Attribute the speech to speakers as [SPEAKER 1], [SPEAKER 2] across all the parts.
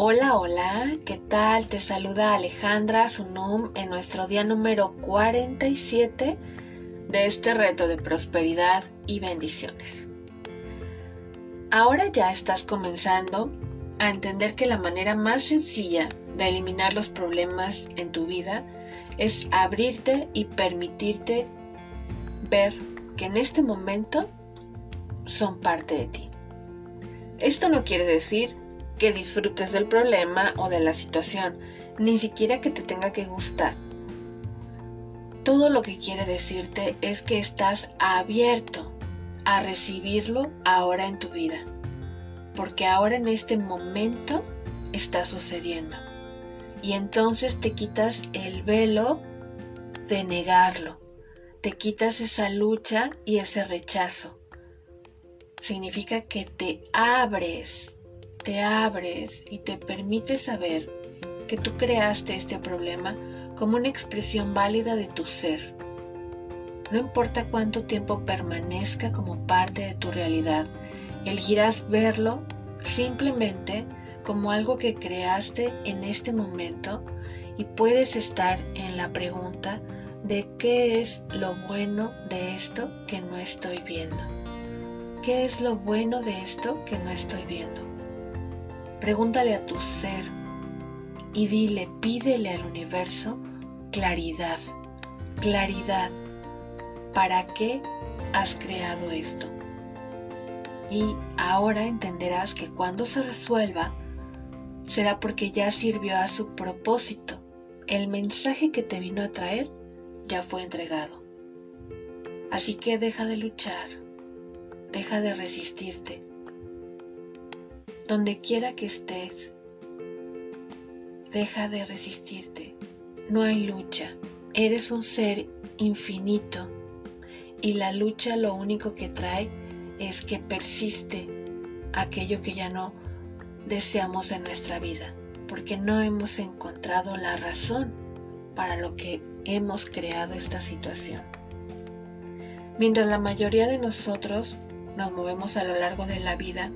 [SPEAKER 1] Hola, hola, ¿qué tal? Te saluda Alejandra Sunum en nuestro día número 47 de este reto de prosperidad y bendiciones. Ahora ya estás comenzando a entender que la manera más sencilla de eliminar los problemas en tu vida es abrirte y permitirte ver que en este momento son parte de ti. Esto no quiere decir que disfrutes del problema o de la situación, ni siquiera que te tenga que gustar. Todo lo que quiere decirte es que estás abierto a recibirlo ahora en tu vida, porque ahora en este momento está sucediendo. Y entonces te quitas el velo de negarlo, te quitas esa lucha y ese rechazo. Significa que te abres te abres y te permites saber que tú creaste este problema como una expresión válida de tu ser. No importa cuánto tiempo permanezca como parte de tu realidad, elegirás verlo simplemente como algo que creaste en este momento y puedes estar en la pregunta de qué es lo bueno de esto que no estoy viendo. ¿Qué es lo bueno de esto que no estoy viendo? Pregúntale a tu ser y dile, pídele al universo claridad, claridad. ¿Para qué has creado esto? Y ahora entenderás que cuando se resuelva, será porque ya sirvió a su propósito. El mensaje que te vino a traer ya fue entregado. Así que deja de luchar, deja de resistirte donde quiera que estés, deja de resistirte. No hay lucha. Eres un ser infinito y la lucha lo único que trae es que persiste aquello que ya no deseamos en nuestra vida, porque no hemos encontrado la razón para lo que hemos creado esta situación. Mientras la mayoría de nosotros nos movemos a lo largo de la vida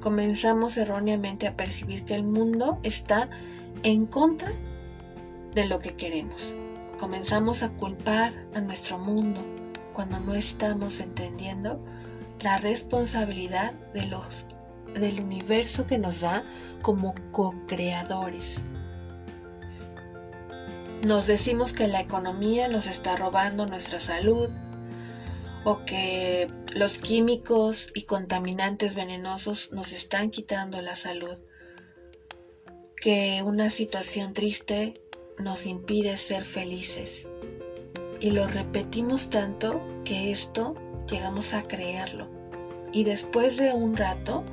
[SPEAKER 1] comenzamos erróneamente a percibir que el mundo está en contra de lo que queremos. Comenzamos a culpar a nuestro mundo cuando no estamos entendiendo la responsabilidad de los, del universo que nos da como co-creadores. Nos decimos que la economía nos está robando nuestra salud, o que los químicos y contaminantes venenosos nos están quitando la salud, que una situación triste nos impide ser felices. Y lo repetimos tanto que esto llegamos a creerlo. Y después de un rato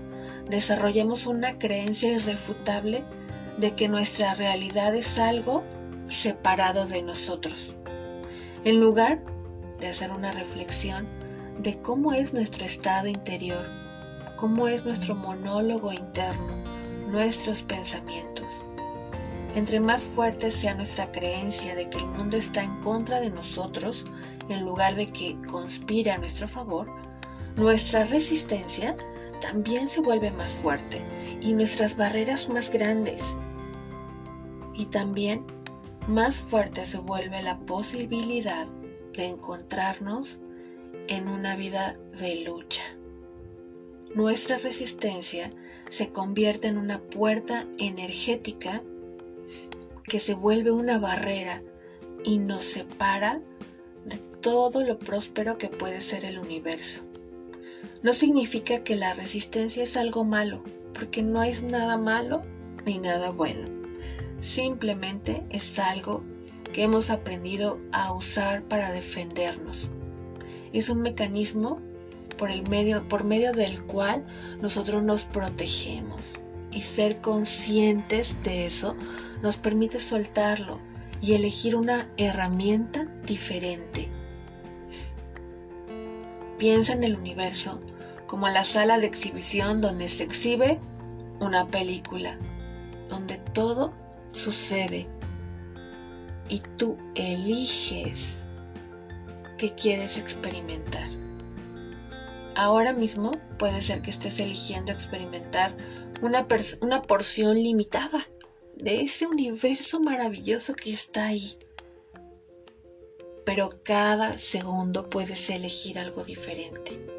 [SPEAKER 1] desarrollamos una creencia irrefutable de que nuestra realidad es algo separado de nosotros. En lugar de hacer una reflexión de cómo es nuestro estado interior, cómo es nuestro monólogo interno, nuestros pensamientos. Entre más fuerte sea nuestra creencia de que el mundo está en contra de nosotros, en lugar de que conspire a nuestro favor, nuestra resistencia también se vuelve más fuerte y nuestras barreras más grandes. Y también más fuerte se vuelve la posibilidad de encontrarnos en una vida de lucha. Nuestra resistencia se convierte en una puerta energética que se vuelve una barrera y nos separa de todo lo próspero que puede ser el universo. No significa que la resistencia es algo malo, porque no es nada malo ni nada bueno. Simplemente es algo que hemos aprendido a usar para defendernos. Es un mecanismo por, el medio, por medio del cual nosotros nos protegemos. Y ser conscientes de eso nos permite soltarlo y elegir una herramienta diferente. Piensa en el universo como la sala de exhibición donde se exhibe una película, donde todo sucede y tú eliges qué quieres experimentar. Ahora mismo puede ser que estés eligiendo experimentar una, una porción limitada de ese universo maravilloso que está ahí. Pero cada segundo puedes elegir algo diferente.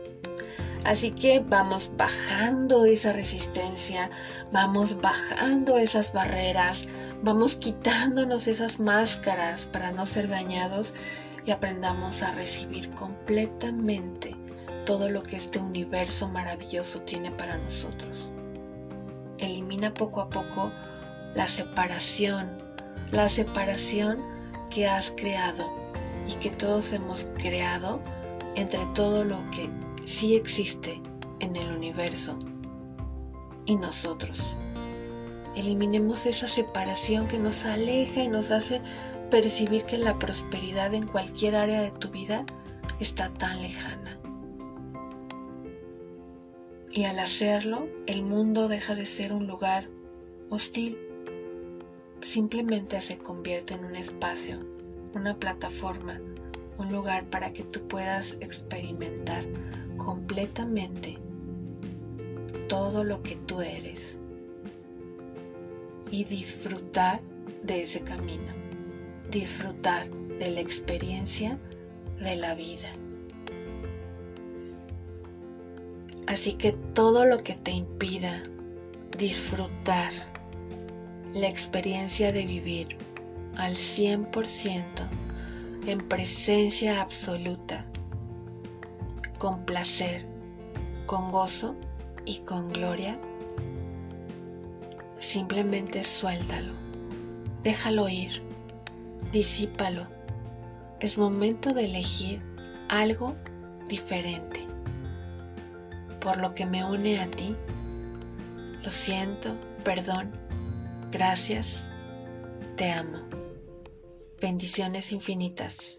[SPEAKER 1] Así que vamos bajando esa resistencia, vamos bajando esas barreras, vamos quitándonos esas máscaras para no ser dañados y aprendamos a recibir completamente todo lo que este universo maravilloso tiene para nosotros. Elimina poco a poco la separación, la separación que has creado y que todos hemos creado entre todo lo que sí existe en el universo y nosotros. Eliminemos esa separación que nos aleja y nos hace percibir que la prosperidad en cualquier área de tu vida está tan lejana. Y al hacerlo, el mundo deja de ser un lugar hostil. Simplemente se convierte en un espacio, una plataforma, un lugar para que tú puedas experimentar completamente todo lo que tú eres y disfrutar de ese camino, disfrutar de la experiencia de la vida. Así que todo lo que te impida disfrutar la experiencia de vivir al 100% en presencia absoluta con placer, con gozo y con gloria, simplemente suéltalo, déjalo ir, disípalo. Es momento de elegir algo diferente. Por lo que me une a ti, lo siento, perdón, gracias, te amo. Bendiciones infinitas.